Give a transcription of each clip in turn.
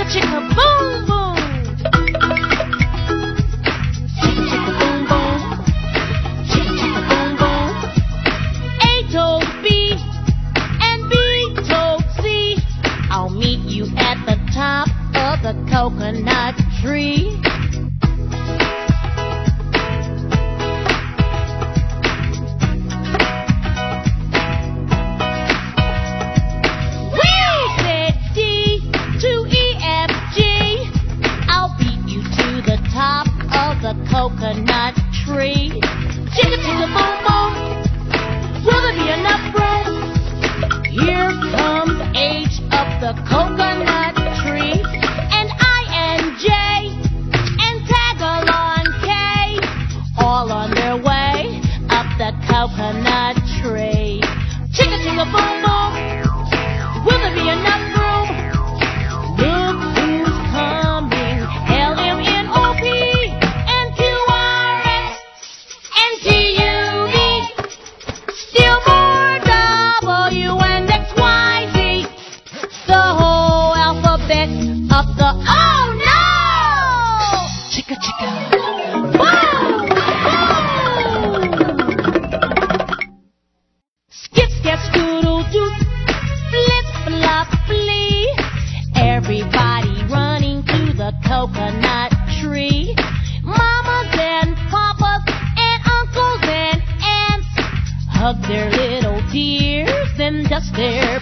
chicka chicka boom boom. just there.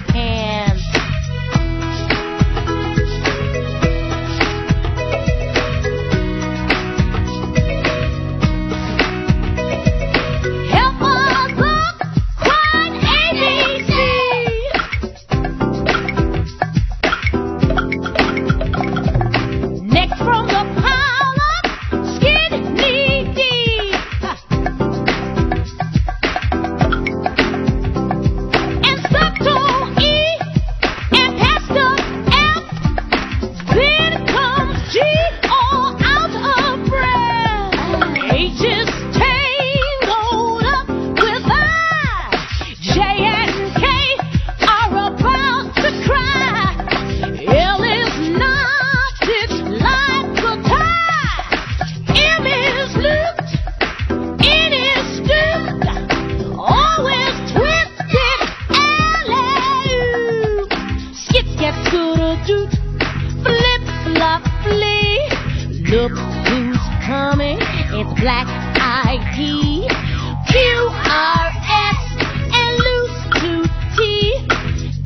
lovely. Look who's coming. It's Black Eyed QRS and loose to T.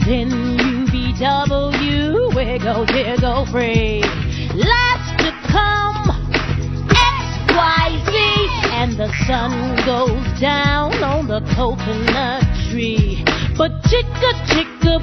Then U V W. Where go, there go free. Last to come. XYZ. And the sun goes down on the coconut tree. But chicka chicka